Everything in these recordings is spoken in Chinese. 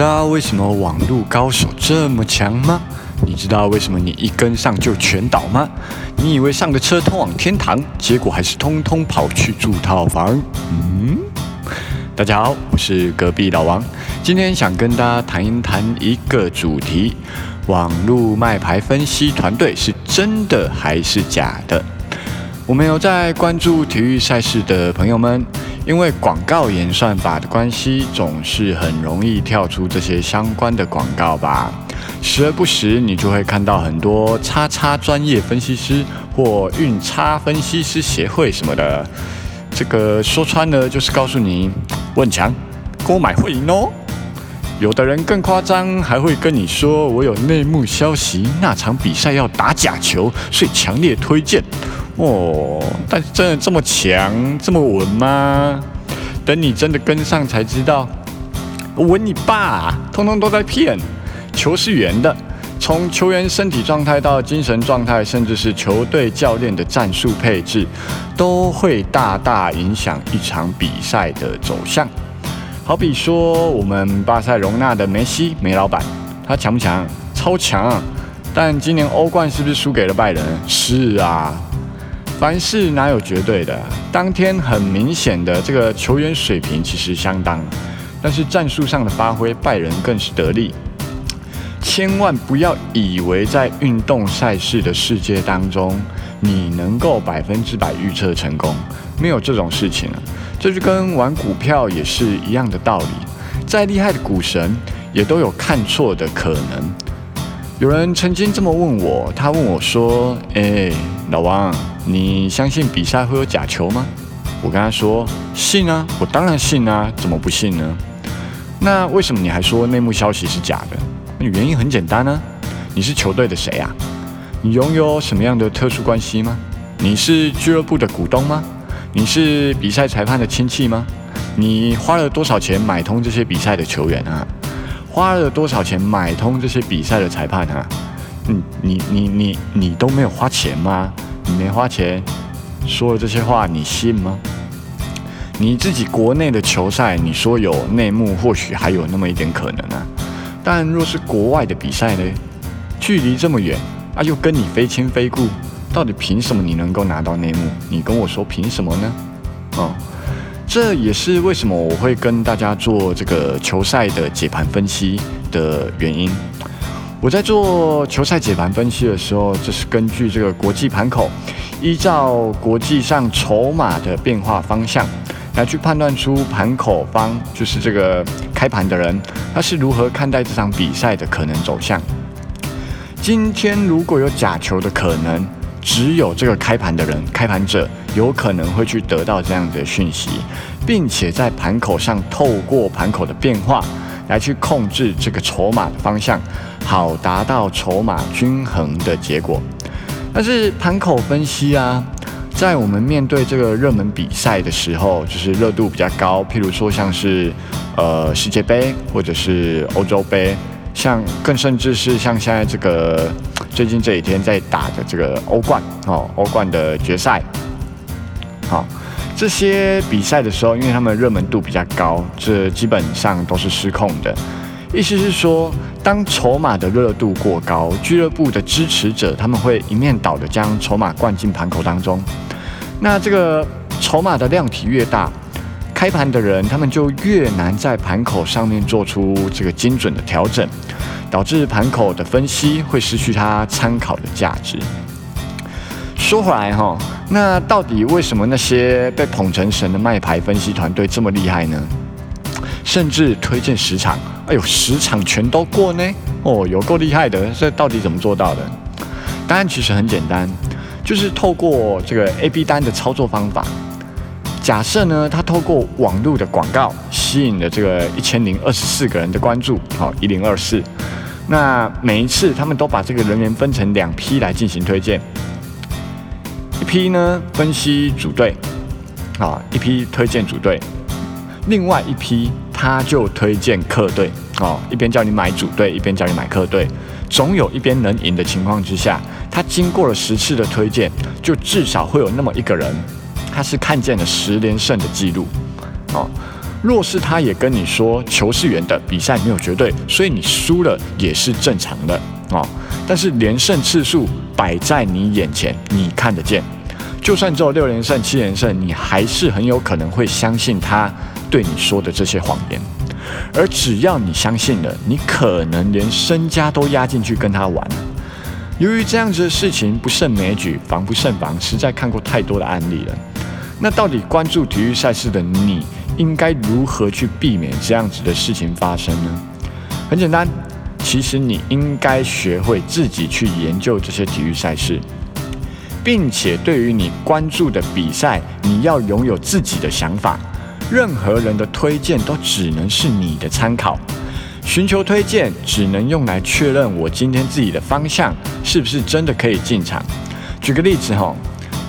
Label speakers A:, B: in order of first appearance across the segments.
A: 知道为什么网络高手这么强吗？你知道为什么你一跟上就全倒吗？你以为上个车通往天堂，结果还是通通跑去住套房？嗯，大家好，我是隔壁老王，今天想跟大家谈一谈一个主题：网络卖牌分析团队是真的还是假的？我们有在关注体育赛事的朋友们，因为广告演算法的关系，总是很容易跳出这些相关的广告吧。时而不时，你就会看到很多叉叉专业分析师或运叉分析师协会什么的。这个说穿了，就是告诉你，问强，购买会赢哦。有的人更夸张，还会跟你说，我有内幕消息，那场比赛要打假球，所以强烈推荐。哦，但是真的这么强这么稳吗？等你真的跟上才知道，稳你爸，通通都在骗。球是圆的，从球员身体状态到精神状态，甚至是球队教练的战术配置，都会大大影响一场比赛的走向。好比说，我们巴塞隆纳的梅西梅老板，他强不强？超强。但今年欧冠是不是输给了拜仁？是啊。凡事哪有绝对的？当天很明显的这个球员水平其实相当，但是战术上的发挥，拜仁更是得力。千万不要以为在运动赛事的世界当中，你能够百分之百预测成功，没有这种事情啊！这就跟玩股票也是一样的道理。再厉害的股神，也都有看错的可能。有人曾经这么问我，他问我说：“哎，老王。”你相信比赛会有假球吗？我跟他说信啊，我当然信啊，怎么不信呢？那为什么你还说内幕消息是假的？那原因很简单呢，你是球队的谁啊？你拥有什么样的特殊关系吗？你是俱乐部的股东吗？你是比赛裁判的亲戚吗？你花了多少钱买通这些比赛的球员啊？花了多少钱买通这些比赛的裁判啊？你你你你你都没有花钱吗？你没花钱说了这些话，你信吗？你自己国内的球赛，你说有内幕，或许还有那么一点可能啊。但若是国外的比赛呢？距离这么远啊，又跟你非亲非故，到底凭什么你能够拿到内幕？你跟我说凭什么呢？哦，这也是为什么我会跟大家做这个球赛的解盘分析的原因。我在做球赛解盘分析的时候，这是根据这个国际盘口，依照国际上筹码的变化方向，来去判断出盘口方就是这个开盘的人，他是如何看待这场比赛的可能走向。今天如果有假球的可能，只有这个开盘的人，开盘者有可能会去得到这样的讯息，并且在盘口上透过盘口的变化。来去控制这个筹码的方向，好达到筹码均衡的结果。但是盘口分析啊，在我们面对这个热门比赛的时候，就是热度比较高，譬如说像是呃世界杯或者是欧洲杯，像更甚至是像现在这个最近这几天在打的这个欧冠哦，欧冠的决赛，好。这些比赛的时候，因为他们热门度比较高，这基本上都是失控的。意思是说，当筹码的热度过高，俱乐部的支持者他们会一面倒的将筹码灌进盘口当中。那这个筹码的量体越大，开盘的人他们就越难在盘口上面做出这个精准的调整，导致盘口的分析会失去它参考的价值。说回来哈，那到底为什么那些被捧成神的卖牌分析团队这么厉害呢？甚至推荐十场，哎呦，十场全都过呢？哦，有够厉害的！这到底怎么做到的？答案其实很简单，就是透过这个 A B 单的操作方法。假设呢，他透过网络的广告吸引了这个一千零二十四个人的关注，好，一零二四。那每一次他们都把这个人员分成两批来进行推荐。一批呢分析组队，啊，一批推荐组队，另外一批他就推荐客队，哦，一边叫你买组队，一边叫你买客队，总有一边能赢的情况之下，他经过了十次的推荐，就至少会有那么一个人，他是看见了十连胜的记录，哦，若是他也跟你说球是圆的，比赛没有绝对，所以你输了也是正常的哦。但是连胜次数摆在你眼前，你看得见，就算只有六连胜、七连胜，你还是很有可能会相信他对你说的这些谎言。而只要你相信了，你可能连身家都压进去跟他玩。由于这样子的事情不胜枚举，防不胜防，实在看过太多的案例了。那到底关注体育赛事的你？应该如何去避免这样子的事情发生呢？很简单，其实你应该学会自己去研究这些体育赛事，并且对于你关注的比赛，你要拥有自己的想法。任何人的推荐都只能是你的参考，寻求推荐只能用来确认我今天自己的方向是不是真的可以进场。举个例子哈，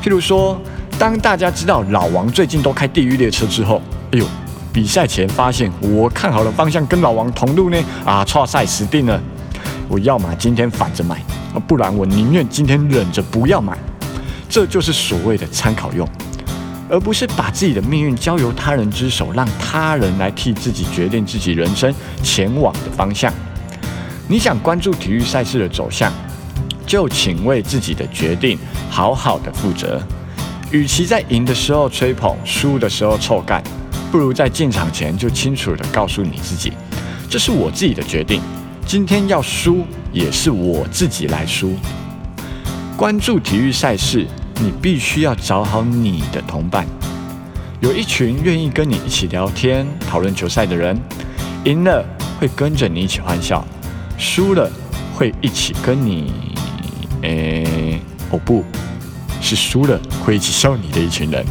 A: 譬如说，当大家知道老王最近都开地狱列车之后。哎呦，比赛前发现我看好的方向跟老王同路呢，啊，错赛死定了！我要么今天反着买，不然我宁愿今天忍着不要买。这就是所谓的参考用，而不是把自己的命运交由他人之手，让他人来替自己决定自己人生前往的方向。你想关注体育赛事的走向，就请为自己的决定好好的负责。与其在赢的时候吹捧，输的时候臭干。不如在进场前就清楚地告诉你自己，这是我自己的决定。今天要输也是我自己来输。关注体育赛事，你必须要找好你的同伴，有一群愿意跟你一起聊天、讨论球赛的人。赢了会跟着你一起欢笑，输了会一起跟你……诶，哦不。是输了会一起笑你的一群人。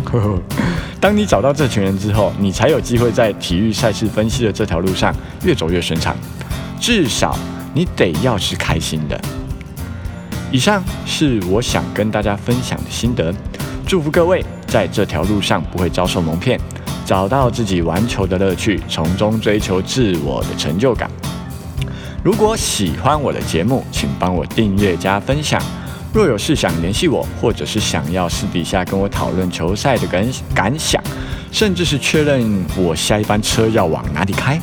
A: 当你找到这群人之后，你才有机会在体育赛事分析的这条路上越走越顺畅。至少你得要是开心的。以上是我想跟大家分享的心得，祝福各位在这条路上不会遭受蒙骗，找到自己玩球的乐趣，从中追求自我的成就感。如果喜欢我的节目，请帮我订阅加分享。若有事想联系我，或者是想要私底下跟我讨论球赛的感感想，甚至是确认我下一班车要往哪里开，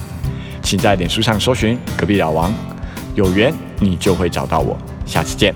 A: 请在脸书上搜寻隔壁老王，有缘你就会找到我。下次见。